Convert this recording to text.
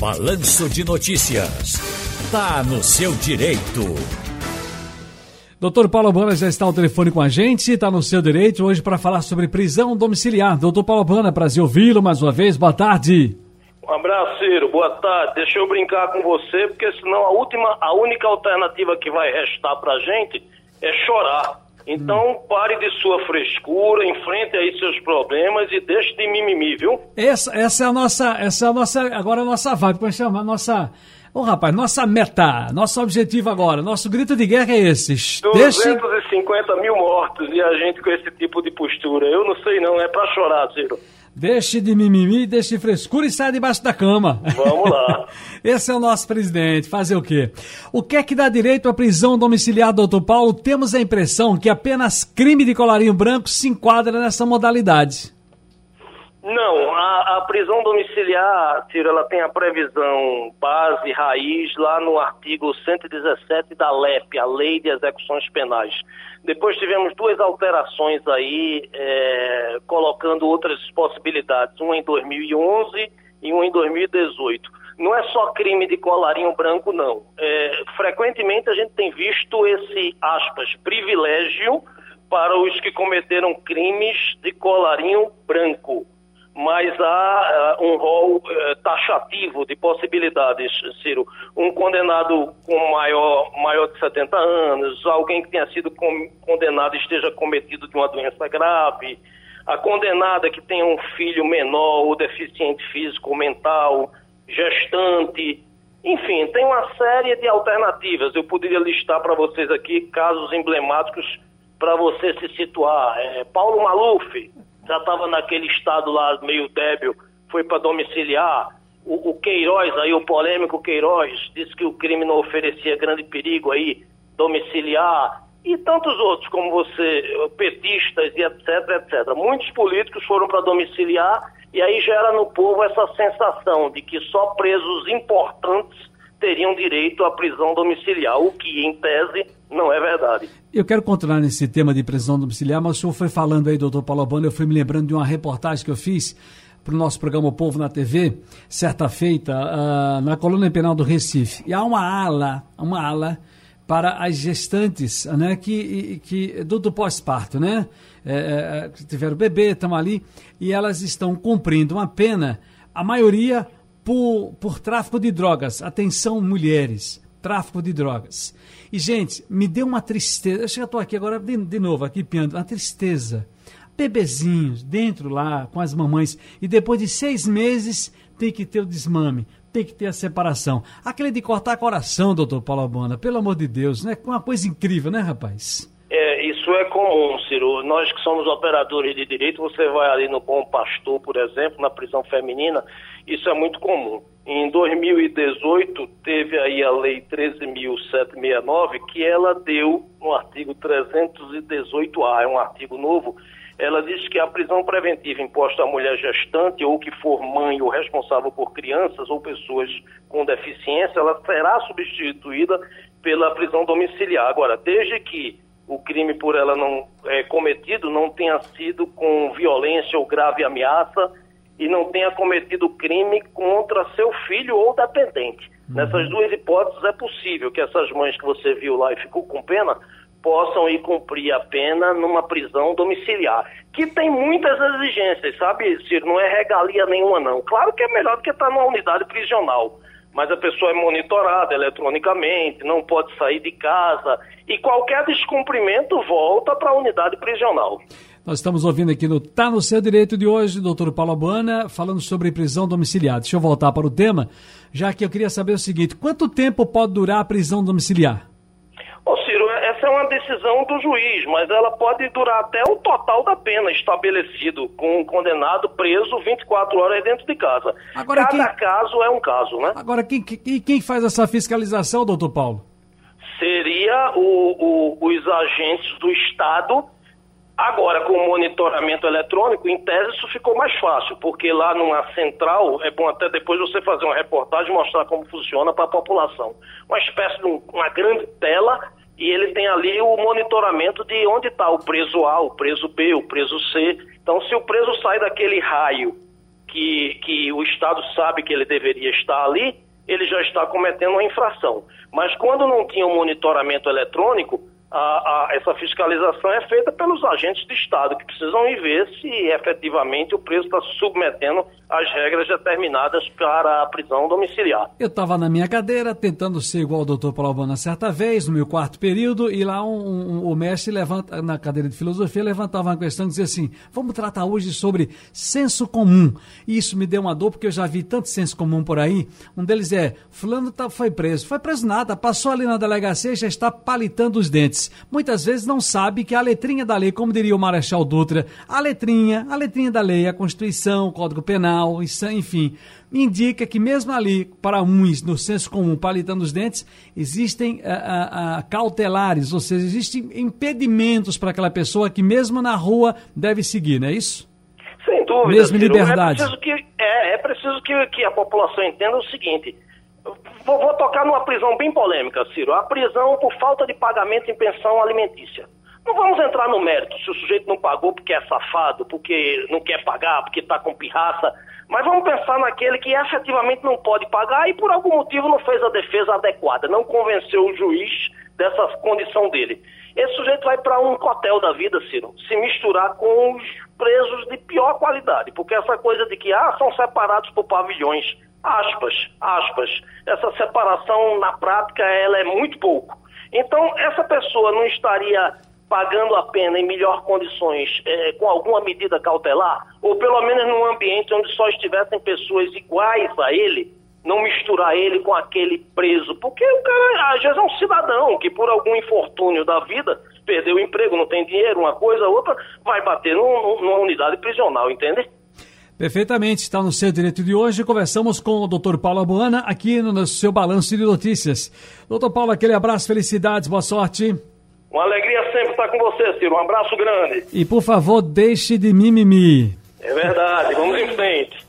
Balanço de Notícias. Tá no seu direito. Doutor Paulo Bana já está ao telefone com a gente, está no seu direito hoje para falar sobre prisão domiciliar. Doutor Paulo Bana, prazer ouvi-lo mais uma vez. Boa tarde. Um abraço, Ciro. Boa tarde. Deixa eu brincar com você, porque senão a última, a única alternativa que vai restar pra gente é chorar. Então, hum. pare de sua frescura, enfrente aí seus problemas e deixe de mimimi, viu? Essa, essa é a nossa, essa é a nossa, agora é a nossa vibe, pode chamar, nossa... Ô, oh, rapaz, nossa meta, nosso objetivo agora, nosso grito de guerra é esse. 250 50 mil mortos e a gente com esse tipo de postura. Eu não sei não, é para chorar, Ciro. Deixe de mimimi, deixe de frescura e saia debaixo da cama. Vamos lá. Esse é o nosso presidente. Fazer o quê? O que é que dá direito à prisão domiciliar, doutor Paulo? Temos a impressão que apenas crime de colarinho branco se enquadra nessa modalidade. Não, a, a prisão domiciliar, Ciro, ela tem a previsão base, raiz, lá no artigo 117 da LEP, a Lei de Execuções Penais. Depois tivemos duas alterações aí, é, colocando outras possibilidades, uma em 2011 e uma em 2018. Não é só crime de colarinho branco, não. É, frequentemente a gente tem visto esse, aspas, privilégio para os que cometeram crimes de colarinho branco mas há uh, um rol uh, taxativo de possibilidades, Ciro. Um condenado com maior, maior de 70 anos, alguém que tenha sido condenado esteja cometido de uma doença grave, a condenada que tenha um filho menor ou deficiente físico ou mental, gestante, enfim, tem uma série de alternativas. Eu poderia listar para vocês aqui casos emblemáticos para você se situar. É, Paulo Maluf, já estava naquele estado lá meio débil, foi para domiciliar. O, o, Queiroz, aí o polêmico Queiroz, disse que o crime não oferecia grande perigo aí, domiciliar. E tantos outros, como você, petistas e etc, etc. Muitos políticos foram para domiciliar e aí gera no povo essa sensação de que só presos importantes teriam direito à prisão domiciliar, o que, em tese, não é verdade. Eu quero continuar nesse tema de prisão domiciliar, mas o senhor foi falando aí, doutor Paulo Albano, eu fui me lembrando de uma reportagem que eu fiz para o nosso programa O Povo na TV, certa feita, uh, na colônia penal do Recife. E há uma ala, uma ala para as gestantes, né, que, que do, do pós-parto, né, é, é, que tiveram bebê, estão ali, e elas estão cumprindo uma pena, a maioria por, por tráfico de drogas. Atenção, mulheres, tráfico de drogas. E, gente, me deu uma tristeza. Eu já estou aqui agora de, de novo, aqui piando, uma tristeza. Bebezinhos dentro lá com as mamães e depois de seis meses tem que ter o desmame, tem que ter a separação. Aquele de cortar coração, doutor Paulo Albana, pelo amor de Deus, né? Uma coisa incrível, né, rapaz? É, isso é comum, Ciro. Nós que somos operadores de direito, você vai ali no Bom Pastor, por exemplo, na prisão feminina, isso é muito comum. Em 2018, teve aí a Lei 13.769, que ela deu, no artigo 318A, é um artigo novo, ela diz que a prisão preventiva imposta à mulher gestante ou que for mãe ou responsável por crianças ou pessoas com deficiência, ela será substituída pela prisão domiciliar. Agora, desde que o crime por ela não é, cometido não tenha sido com violência ou grave ameaça e não tenha cometido crime contra seu filho ou dependente. Uhum. Nessas duas hipóteses é possível que essas mães que você viu lá e ficou com pena possam ir cumprir a pena numa prisão domiciliar, que tem muitas exigências, sabe, Ciro? Não é regalia nenhuma, não. Claro que é melhor do que estar numa unidade prisional mas a pessoa é monitorada eletronicamente, não pode sair de casa e qualquer descumprimento volta para a unidade prisional. Nós estamos ouvindo aqui no Tá no Seu Direito de hoje, doutor Paulo Abana, falando sobre prisão domiciliar. Deixa eu voltar para o tema, já que eu queria saber o seguinte: quanto tempo pode durar a prisão domiciliar? Ô Ciro, essa é uma decisão do juiz, mas ela pode durar até o total da pena estabelecido com o condenado preso 24 horas dentro de casa. Agora, Cada quem... caso é um caso, né? Agora, quem, quem, quem faz essa fiscalização, doutor Paulo? Seria o, o, os agentes do Estado. Agora, com o monitoramento eletrônico, em tese isso ficou mais fácil, porque lá numa central, é bom até depois você fazer uma reportagem mostrar como funciona para a população. Uma espécie de um, uma grande tela e ele tem ali o monitoramento de onde está o preso A, o preso B, o preso C. Então, se o preso sai daquele raio que, que o Estado sabe que ele deveria estar ali, ele já está cometendo uma infração. Mas quando não tinha um monitoramento eletrônico, a, a, essa fiscalização é feita pelos agentes de Estado, que precisam ir ver se efetivamente o preso está submetendo as regras determinadas para a prisão domiciliar. Eu estava na minha cadeira tentando ser igual ao doutor Albana certa vez, no meu quarto período, e lá um, um, o mestre levanta, na cadeira de filosofia levantava uma questão e dizia assim: vamos tratar hoje sobre senso comum. E isso me deu uma dor, porque eu já vi tanto senso comum por aí. Um deles é: Fulano tá, foi preso. Foi preso nada, passou ali na delegacia e já está palitando os dentes. Muitas vezes não sabe que a letrinha da lei, como diria o Marechal Dutra, a letrinha, a letrinha da lei, a Constituição, o Código Penal, penal, enfim, indica que mesmo ali, para uns, no senso comum, palitando os dentes, existem a, a, a cautelares, ou seja, existem impedimentos para aquela pessoa que mesmo na rua deve seguir, não é isso? Sem dúvida. Mesmo Ciro, liberdade. É preciso, que, é, é preciso que, que a população entenda o seguinte, Vou, vou, tocar numa prisão bem polêmica, Ciro. A prisão por falta de pagamento em pensão alimentícia. Não vamos entrar no mérito se o sujeito não pagou porque é safado, porque não quer pagar, porque está com pirraça. Mas vamos pensar naquele que efetivamente não pode pagar e por algum motivo não fez a defesa adequada, não convenceu o juiz dessa condição dele. Esse sujeito vai para um cotel da vida, Ciro, se misturar com os presos de pior qualidade, porque essa coisa de que ah, são separados por pavilhões, aspas, aspas, essa separação na prática ela é muito pouco. Então essa pessoa não estaria pagando a pena em melhor condições, é, com alguma medida cautelar, ou pelo menos num ambiente onde só estivessem pessoas iguais a ele, não misturar ele com aquele preso, porque o cara às vezes é um cidadão que por algum infortúnio da vida perdeu o emprego, não tem dinheiro, uma coisa, outra, vai bater num, numa unidade prisional, entende? Perfeitamente, está no seu direito de hoje. Conversamos com o Dr. Paulo Abuana aqui no seu balanço de notícias. Doutor Paulo, aquele abraço, felicidades, boa sorte. Uma alegria sempre estar com você, Ciro. Um abraço grande. E por favor, deixe de mimimi. É verdade.